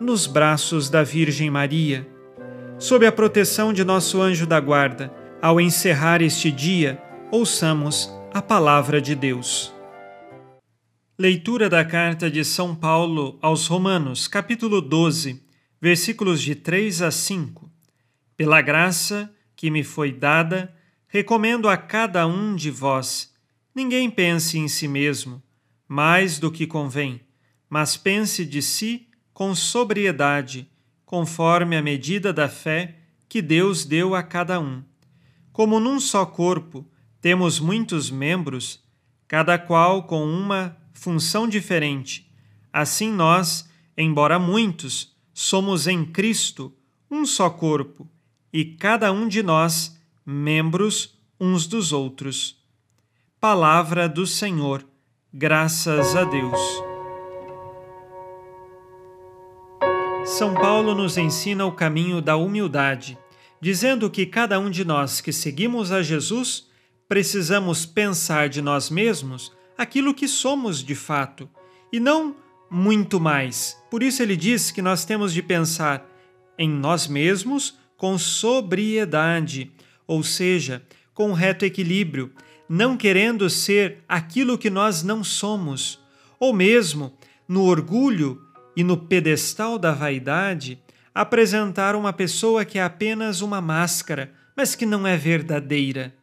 nos braços da Virgem Maria. Sob a proteção de nosso anjo da guarda, ao encerrar este dia, ouçamos a palavra de Deus. Leitura da carta de São Paulo aos Romanos, capítulo 12, versículos de 3 a 5. Pela graça que me foi dada, recomendo a cada um de vós: ninguém pense em si mesmo, mais do que convém, mas pense de si com sobriedade, conforme a medida da fé que Deus deu a cada um. Como num só corpo temos muitos membros, cada qual com uma função diferente, assim nós, embora muitos, somos em Cristo um só corpo, e cada um de nós membros uns dos outros. Palavra do Senhor, graças a Deus. São Paulo nos ensina o caminho da humildade, dizendo que cada um de nós que seguimos a Jesus precisamos pensar de nós mesmos aquilo que somos de fato e não muito mais. Por isso ele diz que nós temos de pensar em nós mesmos com sobriedade, ou seja, com reto equilíbrio, não querendo ser aquilo que nós não somos, ou mesmo no orgulho e no pedestal da vaidade apresentar uma pessoa que é apenas uma máscara, mas que não é verdadeira.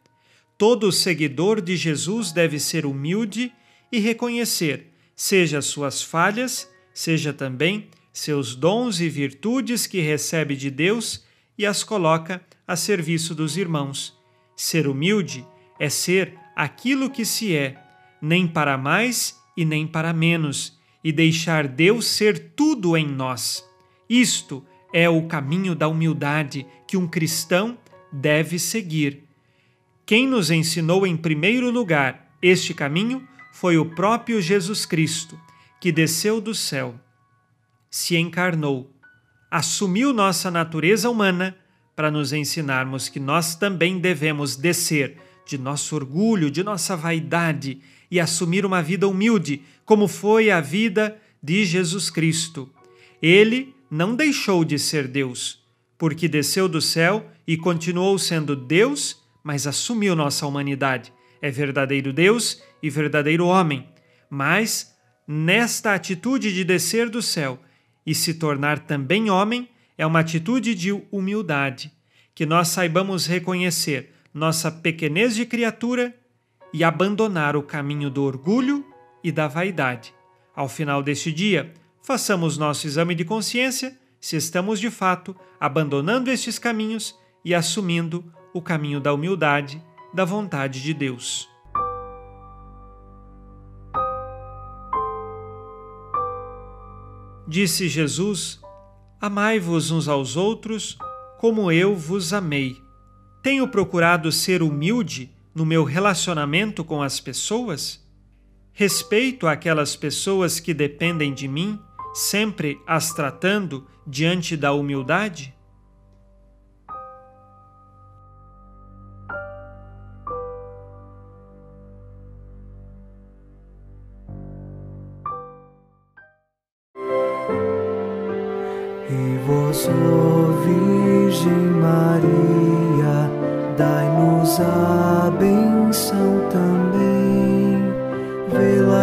Todo seguidor de Jesus deve ser humilde e reconhecer, seja suas falhas, seja também seus dons e virtudes que recebe de Deus e as coloca a serviço dos irmãos. Ser humilde é ser aquilo que se é, nem para mais e nem para menos e deixar Deus ser tudo em nós. Isto é o caminho da humildade que um cristão deve seguir. Quem nos ensinou em primeiro lugar este caminho foi o próprio Jesus Cristo, que desceu do céu, se encarnou, assumiu nossa natureza humana para nos ensinarmos que nós também devemos descer de nosso orgulho, de nossa vaidade e assumir uma vida humilde, como foi a vida de Jesus Cristo. Ele não deixou de ser Deus, porque desceu do céu e continuou sendo Deus, mas assumiu nossa humanidade. É verdadeiro Deus e verdadeiro homem. Mas, nesta atitude de descer do céu e se tornar também homem, é uma atitude de humildade, que nós saibamos reconhecer nossa pequenez de criatura e abandonar o caminho do orgulho e da vaidade. Ao final deste dia, façamos nosso exame de consciência se estamos de fato abandonando estes caminhos e assumindo o caminho da humildade, da vontade de Deus. Disse Jesus: Amai-vos uns aos outros como eu vos amei. Tenho procurado ser humilde no meu relacionamento com as pessoas? Respeito aquelas pessoas que dependem de mim, sempre as tratando diante da humildade? E vós, Virgem Maria, dai-nos a